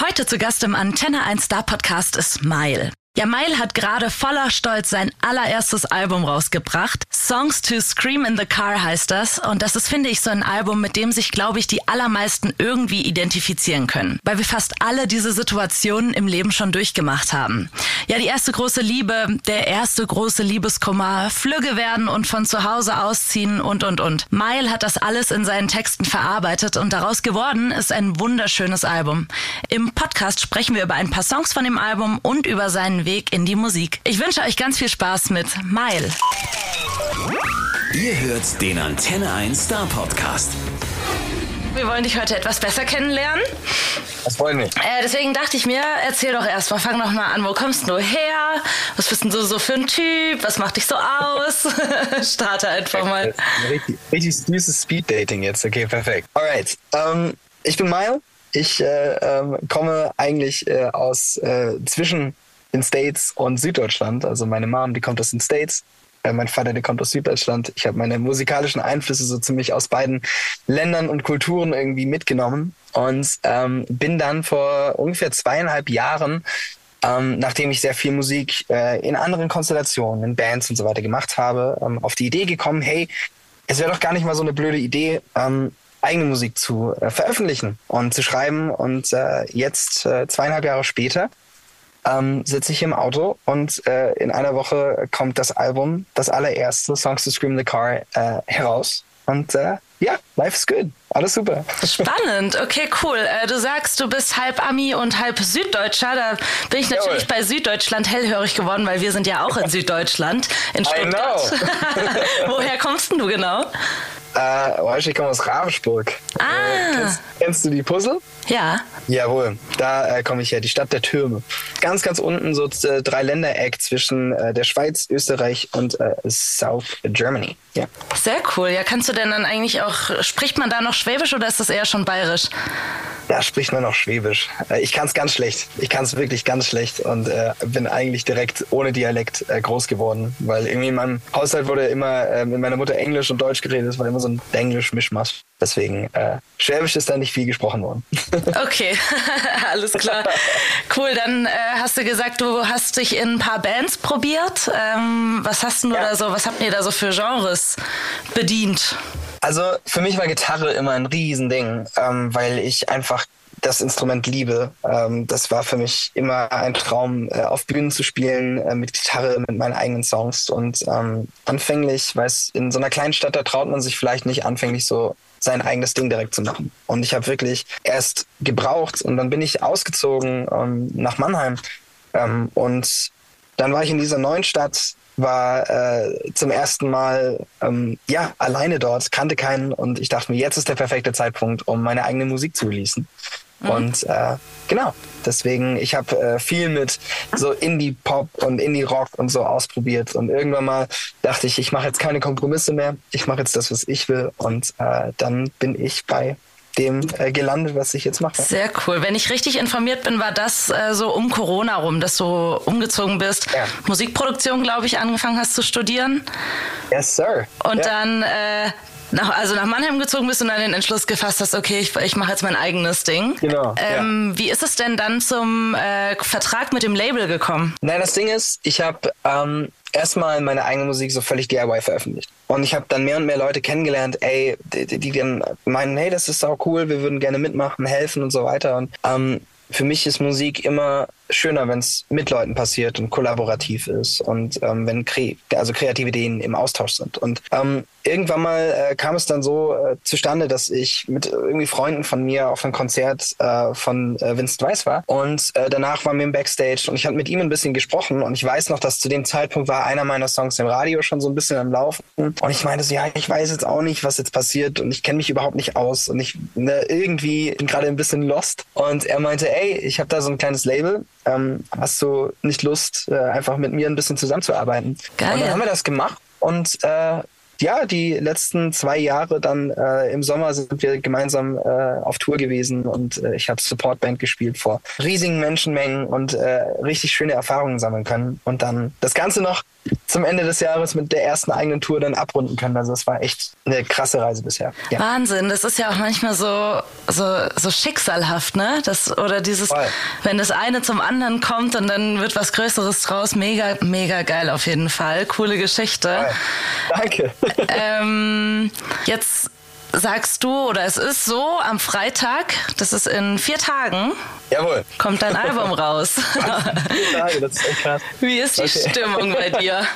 Heute zu Gast im Antenne 1 Star Podcast ist Mile. Ja, Mile hat gerade voller Stolz sein allererstes Album rausgebracht. Songs to Scream in the Car heißt das. Und das ist, finde ich, so ein Album, mit dem sich, glaube ich, die allermeisten irgendwie identifizieren können. Weil wir fast alle diese Situationen im Leben schon durchgemacht haben. Ja, die erste große Liebe, der erste große Liebeskummer, Flügge werden und von zu Hause ausziehen und, und, und. Mile hat das alles in seinen Texten verarbeitet und daraus geworden ist ein wunderschönes Album. Im Podcast sprechen wir über ein paar Songs von dem Album und über seinen Weg in die Musik. Ich wünsche euch ganz viel Spaß mit Mile. Ihr hört den Antenne 1 Star Podcast. Wir wollen dich heute etwas besser kennenlernen. Das freut mich. Äh, deswegen dachte ich mir, erzähl doch erstmal, fang doch mal an, wo kommst du her? Was bist denn du so für ein Typ? Was macht dich so aus? Starte einfach mal. Richtig, richtig süßes Speed-Dating jetzt. Okay, perfekt. Alright. Ähm, ich bin Mile. Ich äh, ähm, komme eigentlich äh, aus äh, zwischen den States und Süddeutschland. Also meine Mom, die kommt aus den States. Äh, mein Vater, der kommt aus Süddeutschland. Ich habe meine musikalischen Einflüsse so ziemlich aus beiden Ländern und Kulturen irgendwie mitgenommen und ähm, bin dann vor ungefähr zweieinhalb Jahren ähm, nachdem ich sehr viel Musik äh, in anderen Konstellationen, in Bands und so weiter gemacht habe, ähm, auf die Idee gekommen, hey, es wäre doch gar nicht mal so eine blöde Idee, ähm, eigene Musik zu äh, veröffentlichen und zu schreiben. Und äh, jetzt, äh, zweieinhalb Jahre später, ähm, sitze ich im Auto und äh, in einer Woche kommt das Album, das allererste, Songs to Scream the Car, äh, heraus. Und äh, ja, life is good. Alles super. Spannend, okay, cool. Äh, du sagst, du bist halb Ami und halb Süddeutscher. Da bin ich natürlich Jawohl. bei Süddeutschland hellhörig geworden, weil wir sind ja auch in Süddeutschland, in Stuttgart. Woher kommst denn du genau? Äh, ich komme aus Ravensburg. Ah. Äh, kennst, kennst, du die Puzzle? Ja. Jawohl, da äh, komme ich her, die Stadt der Türme. Ganz, ganz unten so äh, drei Ländereck zwischen äh, der Schweiz, Österreich und äh, South Germany. Ja. Sehr cool. Ja, kannst du denn dann eigentlich auch, spricht man da noch Schwäbisch oder ist das eher schon bayerisch? Da spricht man noch Schwäbisch. Äh, ich kann es ganz schlecht. Ich kann es wirklich ganz schlecht und äh, bin eigentlich direkt ohne Dialekt äh, groß geworden, weil irgendwie in meinem Haushalt wurde immer äh, mit meiner Mutter Englisch und Deutsch geredet. Es war immer so ein Englisch-Mischmasch. Deswegen, äh, Schwäbisch ist da nicht viel gesprochen worden. okay, alles klar. Cool, dann äh, hast du gesagt, du hast dich in ein paar Bands probiert. Ähm, was hast du ja. da so, was habt ihr da so für Genres bedient? Also für mich war Gitarre immer ein Riesending, ähm, weil ich einfach das Instrument liebe. Ähm, das war für mich immer ein Traum, äh, auf Bühnen zu spielen, äh, mit Gitarre, mit meinen eigenen Songs. Und ähm, anfänglich, weil es in so einer kleinen Stadt, da traut man sich vielleicht nicht anfänglich so sein eigenes Ding direkt zu machen. Und ich habe wirklich erst gebraucht und dann bin ich ausgezogen ähm, nach Mannheim. Ähm, und dann war ich in dieser neuen Stadt war äh, zum ersten Mal ähm, ja alleine dort, kannte keinen und ich dachte mir, jetzt ist der perfekte Zeitpunkt, um meine eigene Musik zu releasen. Mhm. Und äh, genau, deswegen, ich habe äh, viel mit so Indie-Pop und Indie-Rock und so ausprobiert und irgendwann mal dachte ich, ich mache jetzt keine Kompromisse mehr, ich mache jetzt das, was ich will und äh, dann bin ich bei dem äh, gelandet, was ich jetzt mache. Sehr cool. Wenn ich richtig informiert bin, war das äh, so um Corona rum, dass du umgezogen bist, ja. Musikproduktion, glaube ich, angefangen hast zu studieren. Yes, sir. Und ja. dann äh, nach, also nach Mannheim gezogen bist und dann den Entschluss gefasst hast, okay, ich, ich mache jetzt mein eigenes Ding. Genau. Ähm, ja. Wie ist es denn dann zum äh, Vertrag mit dem Label gekommen? Nein, das Ding ist, ich habe ähm, erstmal meine eigene Musik so völlig DIY veröffentlicht. Und ich habe dann mehr und mehr Leute kennengelernt, ey, die, die, die dann meinen, hey, das ist auch cool, wir würden gerne mitmachen, helfen und so weiter. Und ähm, für mich ist Musik immer schöner, wenn es mit Leuten passiert und kollaborativ ist und ähm, wenn kre also kreative Ideen im Austausch sind. Und ähm, irgendwann mal äh, kam es dann so äh, zustande, dass ich mit irgendwie Freunden von mir auf einem Konzert äh, von äh, Vincent Weiss war. Und äh, danach waren wir im Backstage und ich hatte mit ihm ein bisschen gesprochen und ich weiß noch, dass zu dem Zeitpunkt war einer meiner Songs im Radio schon so ein bisschen am Laufen. Und ich meinte so, ja, ich weiß jetzt auch nicht, was jetzt passiert und ich kenne mich überhaupt nicht aus und ich ne, irgendwie bin gerade ein bisschen lost. Und er meinte, ey, ich habe da so ein kleines Label ähm, hast du nicht Lust, äh, einfach mit mir ein bisschen zusammenzuarbeiten? Geil. Und dann haben wir das gemacht und äh, ja, die letzten zwei Jahre dann äh, im Sommer sind wir gemeinsam äh, auf Tour gewesen und äh, ich habe Supportband gespielt vor riesigen Menschenmengen und äh, richtig schöne Erfahrungen sammeln können. Und dann das Ganze noch zum Ende des Jahres mit der ersten eigenen Tour dann abrunden können. Also es war echt eine krasse Reise bisher. Ja. Wahnsinn, das ist ja auch manchmal so, so, so schicksalhaft, ne? Das, oder dieses, Voll. wenn das eine zum anderen kommt und dann wird was Größeres draus. Mega, mega geil auf jeden Fall. Coole Geschichte. Voll. Danke. Ähm, jetzt sagst du, oder es ist so, am Freitag, das ist in vier Tagen, Jawohl. kommt dein Album raus. Tage, das ist echt krass. Wie ist die okay. Stimmung bei dir?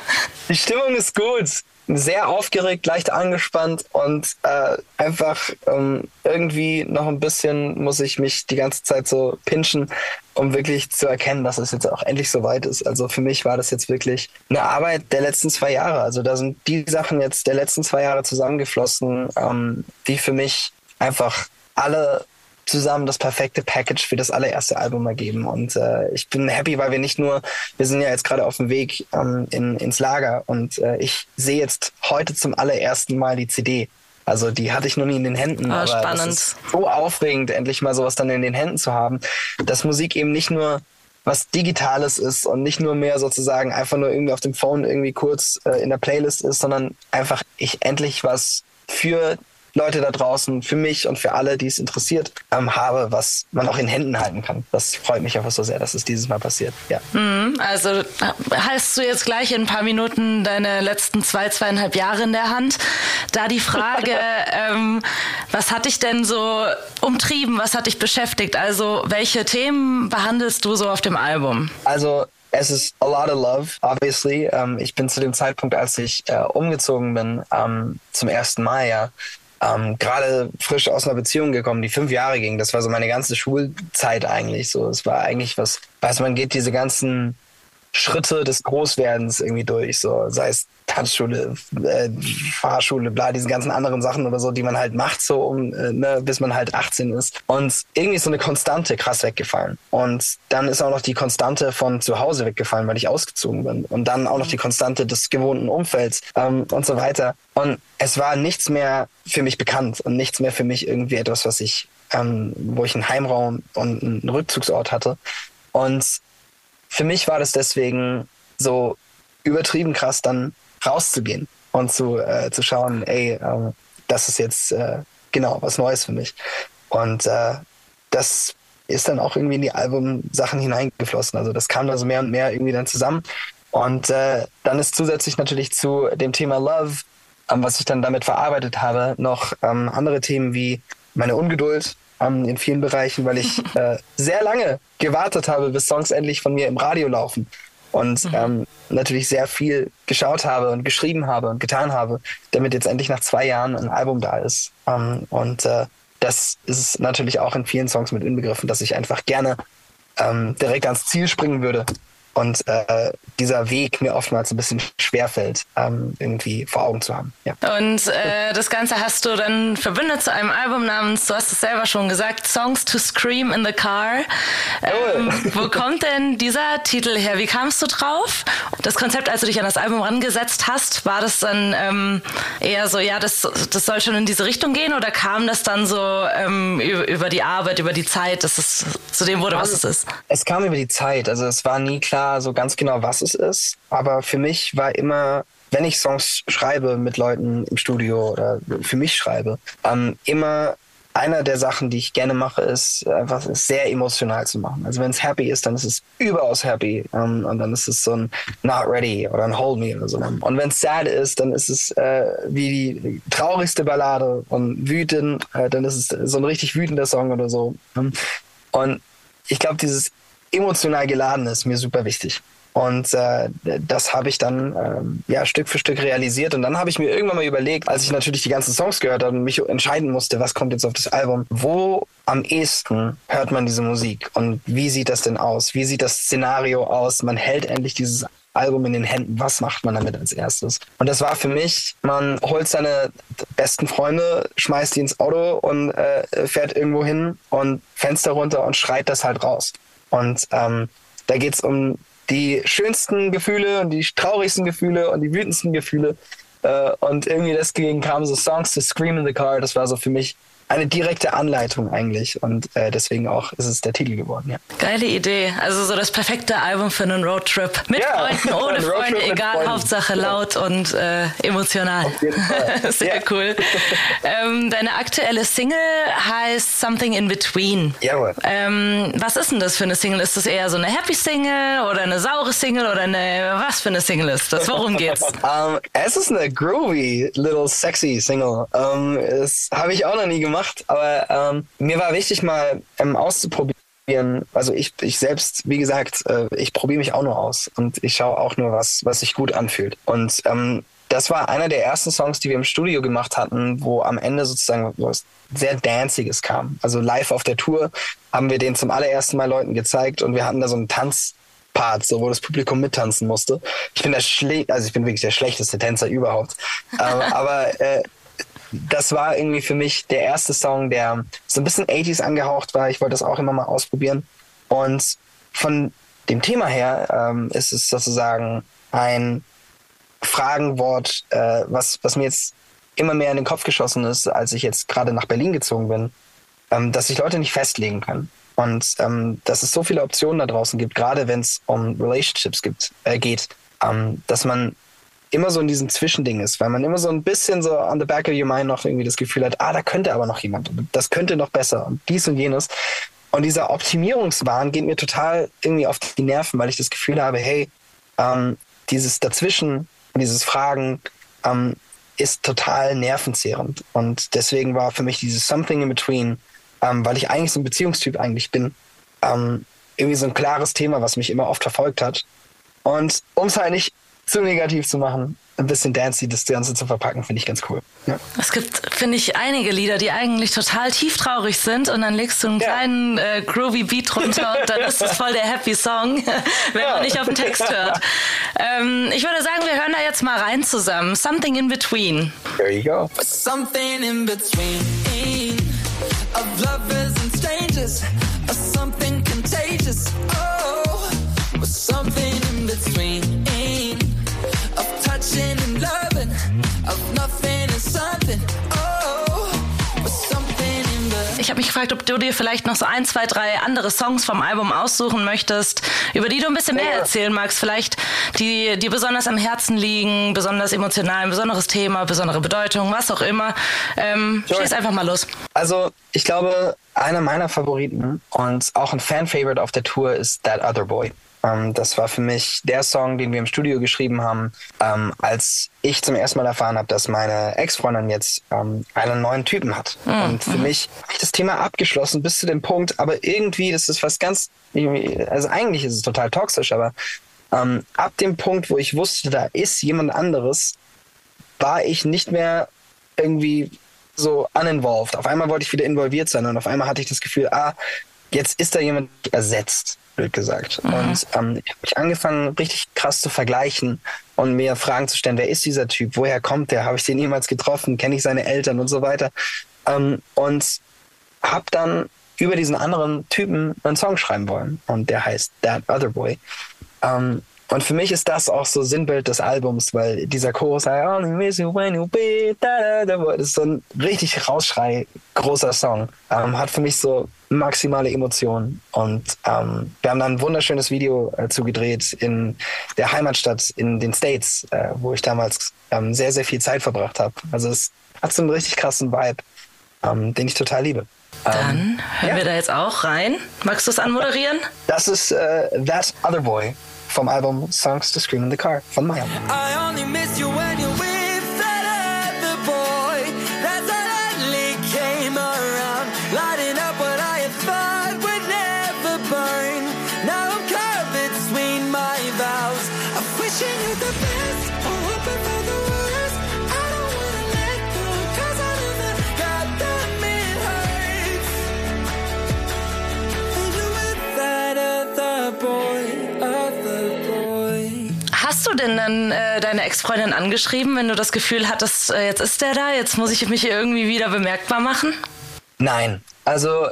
Die Stimmung ist gut sehr aufgeregt, leicht angespannt und äh, einfach ähm, irgendwie noch ein bisschen muss ich mich die ganze Zeit so pinchen, um wirklich zu erkennen, dass es jetzt auch endlich so weit ist. Also für mich war das jetzt wirklich eine Arbeit der letzten zwei Jahre. Also da sind die Sachen jetzt der letzten zwei Jahre zusammengeflossen, ähm, die für mich einfach alle zusammen das perfekte Package für das allererste Album ergeben. Und äh, ich bin happy, weil wir nicht nur, wir sind ja jetzt gerade auf dem Weg ähm, in, ins Lager und äh, ich sehe jetzt heute zum allerersten Mal die CD. Also die hatte ich noch nie in den Händen. Oh, aber spannend. Das ist so aufregend, endlich mal sowas dann in den Händen zu haben, dass Musik eben nicht nur was Digitales ist und nicht nur mehr sozusagen einfach nur irgendwie auf dem Phone irgendwie kurz äh, in der Playlist ist, sondern einfach ich endlich was für Leute da draußen, für mich und für alle, die es interessiert, ähm, habe, was man auch in Händen halten kann. Das freut mich einfach so sehr, dass es dieses Mal passiert. Ja. Mhm, also hast du jetzt gleich in ein paar Minuten deine letzten zwei, zweieinhalb Jahre in der Hand. Da die Frage, ähm, was hat dich denn so umtrieben, was hat dich beschäftigt? Also welche Themen behandelst du so auf dem Album? Also es ist a lot of love, obviously. Ähm, ich bin zu dem Zeitpunkt, als ich äh, umgezogen bin, ähm, zum ersten Mal ja, ähm, gerade frisch aus einer Beziehung gekommen, die fünf Jahre ging. Das war so meine ganze Schulzeit eigentlich. So, es war eigentlich was, weiß man geht diese ganzen Schritte des Großwerdens irgendwie durch, so sei es Tanzschule, äh, Fahrschule, bla, diese ganzen anderen Sachen oder so, die man halt macht, so um, äh, ne, bis man halt 18 ist. Und irgendwie ist so eine Konstante krass weggefallen. Und dann ist auch noch die Konstante von zu Hause weggefallen, weil ich ausgezogen bin. Und dann auch noch die Konstante des gewohnten Umfelds ähm, und so weiter. Und es war nichts mehr für mich bekannt und nichts mehr für mich irgendwie etwas, was ich, ähm, wo ich einen Heimraum und einen Rückzugsort hatte. Und für mich war das deswegen so übertrieben krass, dann rauszugehen und zu, äh, zu schauen, ey, äh, das ist jetzt äh, genau was Neues für mich. Und äh, das ist dann auch irgendwie in die Albumsachen hineingeflossen. Also das kam da so mehr und mehr irgendwie dann zusammen. Und äh, dann ist zusätzlich natürlich zu dem Thema Love, ähm, was ich dann damit verarbeitet habe, noch ähm, andere Themen wie meine Ungeduld, ähm, in vielen Bereichen, weil ich äh, sehr lange gewartet habe, bis Songs endlich von mir im Radio laufen. Und mhm. ähm, natürlich sehr viel geschaut habe und geschrieben habe und getan habe, damit jetzt endlich nach zwei Jahren ein Album da ist. Ähm, und äh, das ist natürlich auch in vielen Songs mit inbegriffen, dass ich einfach gerne ähm, direkt ans Ziel springen würde und äh, dieser Weg mir oftmals ein bisschen schwerfällt, ähm, irgendwie vor Augen zu haben. Ja. Und äh, das Ganze hast du dann verbündet zu einem Album namens, du hast es selber schon gesagt, Songs to Scream in the Car. Ähm, wo kommt denn dieser Titel her? Wie kamst du drauf? Das Konzept, als du dich an das Album rangesetzt hast, war das dann ähm, eher so, ja, das, das soll schon in diese Richtung gehen oder kam das dann so ähm, über die Arbeit, über die Zeit, dass es zu dem wurde, was es ist? Es kam über die Zeit. Also es war nie klar, so ganz genau, was es ist. Aber für mich war immer, wenn ich Songs schreibe mit Leuten im Studio oder für mich schreibe, ähm, immer einer der Sachen, die ich gerne mache, ist einfach sehr emotional zu machen. Also wenn es happy ist, dann ist es überaus happy um, ähm, und dann ist es so ein Not Ready oder ein Hold Me oder so. Und wenn es sad ist, dann ist es äh, wie die traurigste Ballade und wütend, äh, dann ist es so ein richtig wütender Song oder so. Und ich glaube, dieses emotional geladen ist mir super wichtig. Und äh, das habe ich dann ähm, ja Stück für Stück realisiert. Und dann habe ich mir irgendwann mal überlegt, als ich natürlich die ganzen Songs gehört habe und mich entscheiden musste, was kommt jetzt auf das Album, wo am ehesten hört man diese Musik und wie sieht das denn aus? Wie sieht das Szenario aus? Man hält endlich dieses Album in den Händen. Was macht man damit als erstes? Und das war für mich, man holt seine besten Freunde, schmeißt die ins Auto und äh, fährt irgendwo hin und Fenster runter und schreit das halt raus. Und ähm, da es um die schönsten Gefühle und die traurigsten Gefühle und die wütendsten Gefühle. Äh, und irgendwie deswegen kamen so Songs to Scream in the Car. Das war so für mich eine direkte Anleitung eigentlich und äh, deswegen auch ist es der Titel geworden. Ja. Geile Idee. Also so das perfekte Album für einen Roadtrip. Mit ja. Freunden, ohne Freunde, egal, Freunden. Hauptsache laut ja. und äh, emotional. Sehr ja. cool. ähm, deine aktuelle Single heißt Something in Between. Jawohl. Ähm, was ist denn das für eine Single? Ist das eher so eine Happy Single oder eine saure Single oder eine was für eine Single ist das? Worum geht's? um, ähm, es ist eine groovy, little sexy Single. Um, ähm, das habe ich auch noch nie gemacht, aber um, mir war wichtig mal auszuprobieren also ich, ich selbst, wie gesagt, äh, ich probiere mich auch nur aus und ich schaue auch nur, was, was sich gut anfühlt. Und ähm, das war einer der ersten Songs, die wir im Studio gemacht hatten, wo am Ende sozusagen was sehr Danziges kam. Also live auf der Tour haben wir den zum allerersten Mal Leuten gezeigt und wir hatten da so einen Tanzpart, so wo das Publikum mittanzen musste. Ich bin der Schle also ich bin wirklich der schlechteste Tänzer überhaupt. ähm, aber äh, das war irgendwie für mich der erste Song, der so ein bisschen 80s angehaucht war. Ich wollte das auch immer mal ausprobieren. Und von dem Thema her ähm, ist es sozusagen ein Fragenwort, äh, was, was mir jetzt immer mehr in den Kopf geschossen ist, als ich jetzt gerade nach Berlin gezogen bin, ähm, dass sich Leute nicht festlegen können. Und ähm, dass es so viele Optionen da draußen gibt, gerade wenn es um Relationships gibt, äh, geht, ähm, dass man immer so in diesem Zwischending ist, weil man immer so ein bisschen so on the back of your mind noch irgendwie das Gefühl hat, ah, da könnte aber noch jemand, das könnte noch besser und dies und jenes. Und dieser Optimierungswahn geht mir total irgendwie auf die Nerven, weil ich das Gefühl habe, hey, ähm, dieses Dazwischen dieses Fragen ähm, ist total nervenzehrend. Und deswegen war für mich dieses Something in Between, ähm, weil ich eigentlich so ein Beziehungstyp eigentlich bin, ähm, irgendwie so ein klares Thema, was mich immer oft verfolgt hat. Und um es halt nicht zu negativ zu machen, ein bisschen Dancy das Ganze zu verpacken, finde ich ganz cool. Ja. Es gibt, finde ich, einige Lieder, die eigentlich total tieftraurig sind und dann legst du einen ja. kleinen äh, groovy Beat runter und dann ist das voll der Happy Song, wenn ja. man nicht auf den Text hört. Ähm, ich würde sagen, wir hören da jetzt mal rein zusammen. Something in Between. There you go. Something in between of lovers and strangers, something contagious. Oh, something in between. Ich habe mich gefragt, ob du dir vielleicht noch so ein, zwei, drei andere Songs vom Album aussuchen möchtest, über die du ein bisschen mehr erzählen magst. Vielleicht die dir besonders am Herzen liegen, besonders emotional, ein besonderes Thema, besondere Bedeutung, was auch immer. Ähm, sure. Schieß einfach mal los. Also, ich glaube, einer meiner Favoriten und auch ein Fan-Favorite auf der Tour ist That Other Boy. Ähm, das war für mich der Song, den wir im Studio geschrieben haben, ähm, als ich zum ersten Mal erfahren habe, dass meine Ex-Freundin jetzt ähm, einen neuen Typen hat. Mhm. Und für mich habe ich das Thema abgeschlossen bis zu dem Punkt, aber irgendwie, das ist was ganz, also eigentlich ist es total toxisch, aber ähm, ab dem Punkt, wo ich wusste, da ist jemand anderes, war ich nicht mehr irgendwie so uninvolved. Auf einmal wollte ich wieder involviert sein und auf einmal hatte ich das Gefühl, ah, jetzt ist da jemand ersetzt blöd gesagt. Mhm. Und ähm, ich habe mich angefangen, richtig krass zu vergleichen und mir Fragen zu stellen, wer ist dieser Typ, woher kommt der, habe ich den jemals getroffen, kenne ich seine Eltern und so weiter. Ähm, und habe dann über diesen anderen Typen einen Song schreiben wollen und der heißt That Other Boy. Ähm, und für mich ist das auch so Sinnbild des Albums, weil dieser Chorus, I only miss you when you be, da, da, da, das ist so ein richtig Rausschrei, großer Song. Ähm, hat für mich so maximale Emotionen. Und ähm, wir haben dann ein wunderschönes Video äh, zugedreht in der Heimatstadt in den States, äh, wo ich damals ähm, sehr, sehr viel Zeit verbracht habe. Also es hat so einen richtig krassen Vibe, ähm, den ich total liebe. Dann ähm, hören ja. wir da jetzt auch rein. Magst du es anmoderieren? Das ist äh, That Other Boy vom Album Songs to Scream in the Car von Maya. I only miss you when you're with dann äh, deine Ex-Freundin angeschrieben, wenn du das Gefühl hattest, äh, jetzt ist der da, jetzt muss ich mich irgendwie wieder bemerkbar machen? Nein. Also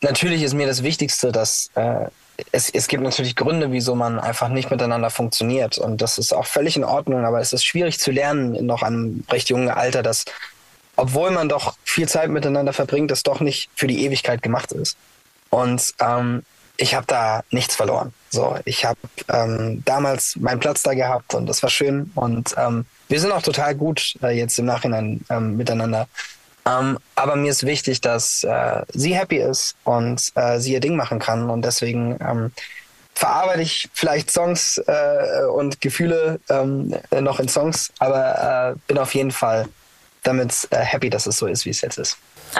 natürlich ist mir das Wichtigste, dass äh, es, es gibt natürlich Gründe, wieso man einfach nicht miteinander funktioniert. Und das ist auch völlig in Ordnung, aber es ist schwierig zu lernen, noch einem recht jungen Alter, dass obwohl man doch viel Zeit miteinander verbringt, das doch nicht für die Ewigkeit gemacht ist. Und ähm, ich habe da nichts verloren. So, ich habe ähm, damals meinen Platz da gehabt und das war schön. Und ähm, wir sind auch total gut äh, jetzt im Nachhinein ähm, miteinander. Ähm, aber mir ist wichtig, dass äh, sie happy ist und äh, sie ihr Ding machen kann. Und deswegen ähm, verarbeite ich vielleicht Songs äh, und Gefühle ähm, noch in Songs, aber äh, bin auf jeden Fall damit äh, happy, dass es so ist, wie es jetzt ist.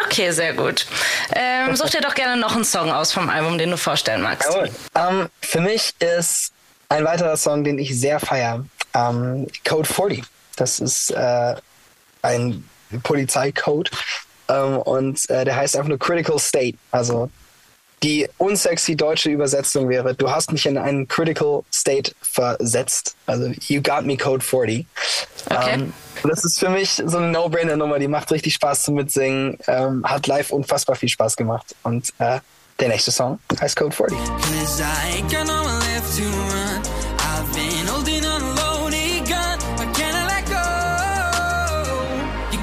Okay, sehr gut. Ähm, such dir doch gerne noch einen Song aus vom Album, den du vorstellen magst. Jawohl. Ähm, für mich ist ein weiterer Song, den ich sehr feiere, ähm, Code 40. Das ist äh, ein Polizeicode ähm, und äh, der heißt einfach nur Critical State. Also die unsexy deutsche Übersetzung wäre, du hast mich in einen critical state versetzt. Also you got me code 40. Okay. Ähm, das ist für mich so eine No-Brainer-Nummer, die macht richtig Spaß zum Mitsingen, ähm, hat live unfassbar viel Spaß gemacht. Und äh, der nächste Song heißt Code 40.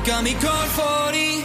got me caught 40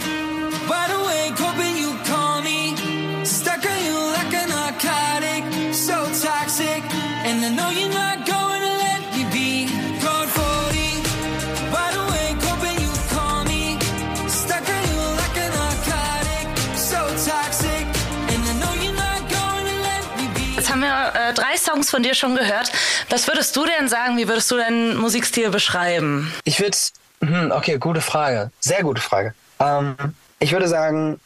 Songs von dir schon gehört. Was würdest du denn sagen? Wie würdest du deinen Musikstil beschreiben? Ich würde, hm, okay, gute Frage. Sehr gute Frage. Ähm, ich würde sagen,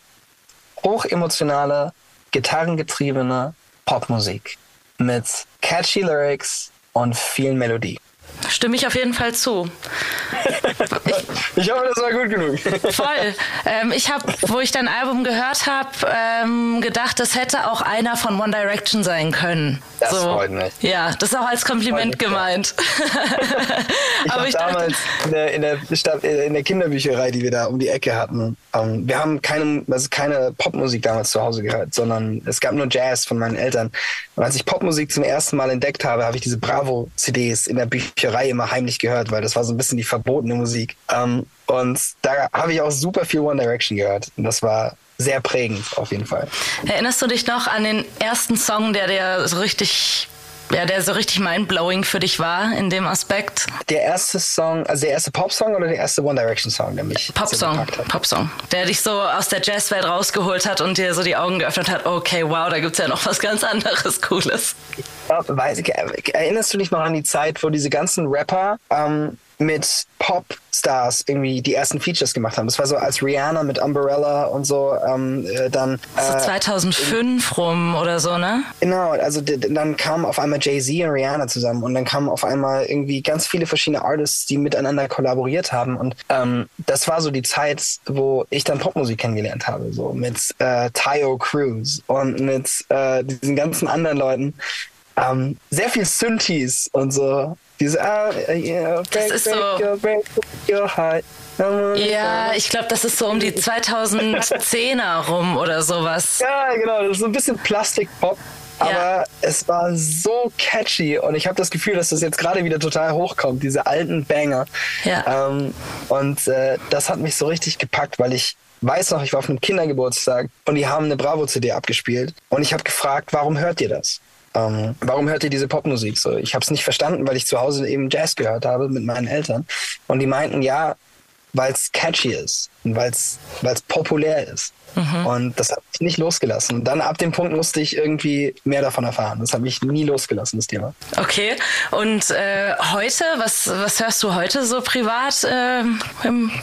hochemotionale, gitarrengetriebene Popmusik mit catchy Lyrics und viel Melodie. Stimme ich auf jeden Fall zu. Ich hoffe, das war gut genug. Voll. Ähm, ich habe, wo ich dein Album gehört habe, ähm, gedacht, das hätte auch einer von One Direction sein können. Das freut mich. Ja, das ist auch als Kompliment gemeint. Ich Aber habe ich dachte, damals in der, in, der Stadt, in der Kinderbücherei, die wir da um die Ecke hatten, ähm, wir haben keine, also keine Popmusik damals zu Hause gehört, sondern es gab nur Jazz von meinen Eltern. Und als ich Popmusik zum ersten Mal entdeckt habe, habe ich diese Bravo-CDs in der Bücherei immer heimlich gehört, weil das war so ein bisschen die verbotene Musik. Ähm, und da habe ich auch super viel One Direction gehört. Und das war sehr prägend auf jeden Fall. erinnerst du dich noch an den ersten Song, der dir so richtig, ja, der so richtig mindblowing für dich war in dem Aspekt? Der erste Song, also der erste Pop-Song oder der erste One Direction-Song, der mich so Popsong, gepackt hat? Popsong, der dich so aus der Jazzwelt rausgeholt hat und dir so die Augen geöffnet hat. Okay, wow, da gibt's ja noch was ganz anderes Cooles. Ja, weiß, erinnerst du dich noch an die Zeit, wo diese ganzen Rapper ähm, mit Popstars irgendwie die ersten Features gemacht haben? Das war so als Rihanna mit Umbrella und so. Ähm, äh, dann So äh, 2005 rum oder so, ne? Genau, also dann kamen auf einmal Jay-Z und Rihanna zusammen und dann kamen auf einmal irgendwie ganz viele verschiedene Artists, die miteinander kollaboriert haben und ähm, das war so die Zeit, wo ich dann Popmusik kennengelernt habe, so mit äh, Tayo Cruz und mit äh, diesen ganzen anderen Leuten. Ähm, sehr viel Synthes und so. Diese, ah, yeah, break, ist break, so- your, break your heart. Ja, ich glaube, das ist so um die 2010er rum oder sowas. Ja, genau, das ist so ein bisschen Plastikpop. Aber Ja. es war so catchy und ich habe das Gefühl, dass das jetzt gerade wieder total hochkommt, diese alten Banger. Ja. Ähm, und äh, das hat mich so richtig gepackt, weil ich weiß noch, ich war auf einem Kindergeburtstag und die haben eine Bravo-CD abgespielt und ich habe gefragt, warum hört ihr das? Ähm, warum hört ihr diese Popmusik so? Ich habe es nicht verstanden, weil ich zu Hause eben Jazz gehört habe mit meinen Eltern und die meinten, ja, weil es catchy ist und weil es populär ist. Und das hat mich nicht losgelassen. Und dann ab dem Punkt musste ich irgendwie mehr davon erfahren. Das hat mich nie losgelassen, das Thema. Okay. Und äh, heute, was, was hörst du heute so privat äh,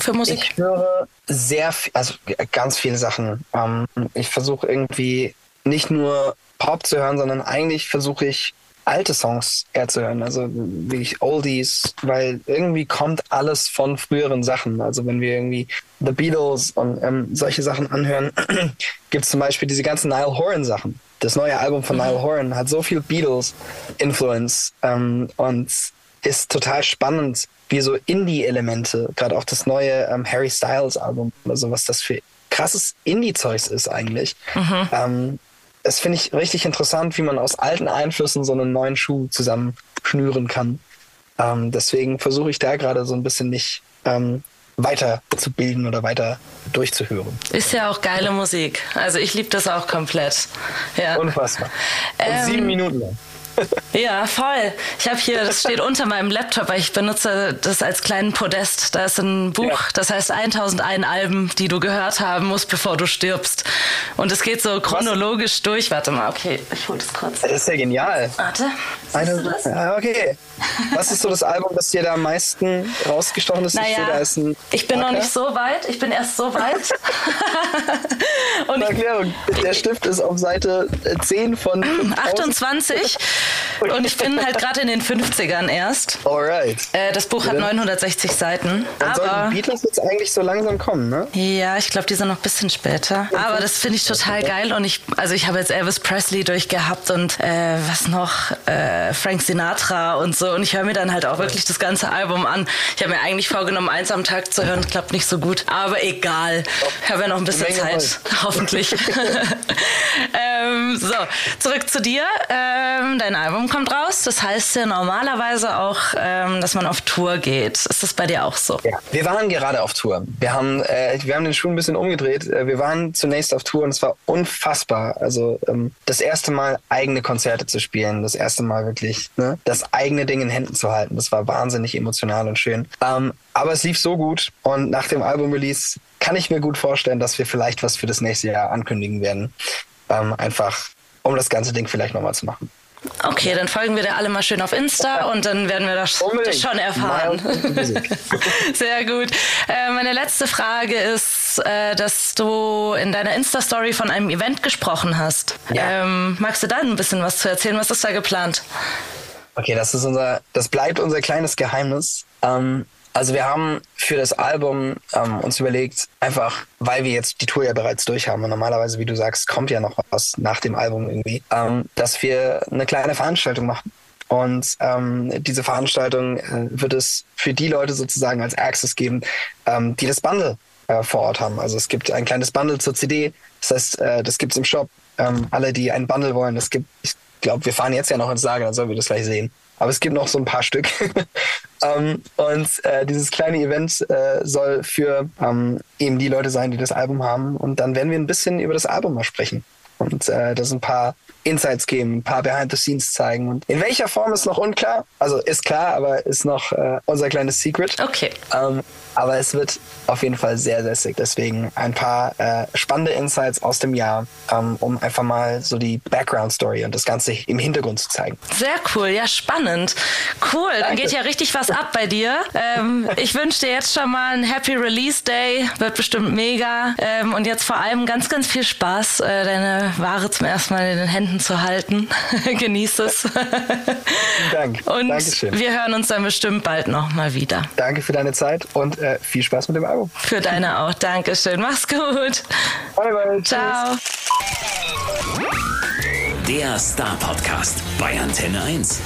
für Musik? Ich höre sehr viel, also ganz viele Sachen. Ähm, ich versuche irgendwie nicht nur Pop zu hören, sondern eigentlich versuche ich alte Songs eher zu hören, also wirklich Oldies, weil irgendwie kommt alles von früheren Sachen. Also wenn wir irgendwie The Beatles und ähm, solche Sachen anhören, gibt es zum Beispiel diese ganzen Niall Horan Sachen. Das neue Album von Niall Horan hat so viel Beatles-Influence ähm, und ist total spannend, wie so Indie-Elemente, gerade auch das neue ähm, Harry Styles-Album, also was das für krasses Indie-Zeugs ist eigentlich. Ähm, das finde ich richtig interessant, wie man aus alten Einflüssen so einen neuen Schuh zusammenschnüren kann. Ähm, deswegen versuche ich da gerade so ein bisschen mich ähm, weiter zu bilden oder weiter durchzuhören. Ist ja auch geile Musik. Also ich liebe das auch komplett. Ja. Unfassbar. Ähm, sieben Minuten lang. Ja, voll. Ich habe hier, das steht unter meinem Laptop, weil ich benutze das als kleinen Podest. Da ist ein Buch, Ja. das heißt 1001 Alben, die du gehört haben musst, bevor du stirbst. Und es geht so chronologisch durch. Warte mal, okay, ich hol das kurz. Das ist ja genial. Warte. Siehst du Eine, das? okay. Was ist so das Album, das dir da am meisten rausgestochen ist? Ich sehe, Naja, ist ein ich bin noch nicht so weit. Ich bin erst so weit. Und ich Erklärung. Der Stift ist auf Seite äh, 10 von 5000. 28 und ich bin halt gerade in den 50ern erst. Alright. Äh, das Buch hat Ja. 960 Seiten. Dann sollten Aber die Beatles jetzt eigentlich so langsam kommen, ne? ja, ich glaube, die sind noch ein bisschen später. Aber das finde ich total geil und ich, also ich habe jetzt Elvis Presley durchgehabt und äh, was noch, äh, Frank Sinatra und so und ich höre mir dann halt auch wirklich das ganze Album an. Ich habe mir eigentlich vorgenommen, eins am Tag zu hören, klappt nicht so gut, aber egal. Ich habe ja noch ein bisschen Zeit, hoffentlich. ähm, so, zurück zu dir. Ähm, dein Album kommt raus. Das heißt ja normalerweise auch, ähm, dass man auf Tour geht. Ist das bei dir auch so? Ja. Wir waren gerade auf Tour. Wir haben, äh, wir haben den Schuh ein bisschen umgedreht. Äh, Wir waren zunächst auf Tour und es war unfassbar. Also ähm, das erste Mal eigene Konzerte zu spielen, das erste Mal wirklich ne, das eigene Ding in Händen zu halten. Das war wahnsinnig emotional und schön. Ähm, aber es lief so gut und nach dem Album-Release kann ich mir gut vorstellen, dass wir vielleicht was für das nächste Jahr ankündigen werden. Ähm, einfach, um das ganze Ding vielleicht nochmal zu machen. Okay, dann folgen wir dir alle mal schön auf Insta und dann werden wir das, Unbedingt. schon erfahren. Sehr gut. Äh, meine letzte Frage ist, äh, dass du in deiner Insta-Story von einem Event gesprochen hast. Ja. Ähm, magst du da ein bisschen was zu erzählen? Was ist da geplant? Okay, das ist unser, das bleibt unser kleines Geheimnis. Ähm, also wir haben für das Album ähm, uns überlegt, einfach, weil wir jetzt die Tour ja bereits durch haben und normalerweise, wie du sagst, kommt ja noch was nach dem Album irgendwie, ähm, dass wir eine kleine Veranstaltung machen. Und ähm, diese Veranstaltung äh, wird es für die Leute sozusagen als Access geben, ähm, die das Bundle äh, vor Ort haben. Also es gibt ein kleines Bundle zur CD. Das heißt, äh, das gibt's im Shop. Ähm, alle, die ein Bundle wollen, es gibt, ich glaube, wir fahren jetzt ja noch ins Lager, dann sollen wir das gleich sehen. Aber es gibt noch so ein paar Stück. ähm, und äh, dieses kleine Event äh, soll für ähm, eben die Leute sein, die das Album haben. Und dann werden wir ein bisschen über das Album mal sprechen. Und äh, das ein paar Insights geben, ein paar Behind the Scenes zeigen. Und in welcher Form ist noch unklar. Also ist klar, aber ist noch äh, unser kleines Secret. Okay. Ähm, aber es wird auf jeden Fall sehr, sick. Deswegen ein paar äh, spannende Insights aus dem Jahr, ähm, um einfach mal so die Background-Story und das Ganze im Hintergrund zu zeigen. Sehr cool, ja spannend. Cool, dann Danke. geht ja richtig was ab bei dir. Ähm, ich wünsche dir jetzt schon mal einen Happy Release Day, wird bestimmt mega. Ähm, und jetzt vor allem ganz, ganz viel Spaß, äh, deine Ware zum ersten Mal in den Händen zu halten. Genieß es. Vielen Dank. Und Dankeschön. wir hören uns dann bestimmt bald nochmal wieder. Danke für deine Zeit und äh, viel Spaß mit dem Album. Für deine auch. Dankeschön. Mach's gut. Bye, bye. Tschüss. Ciao. Der Star Podcast bei Antenne 1.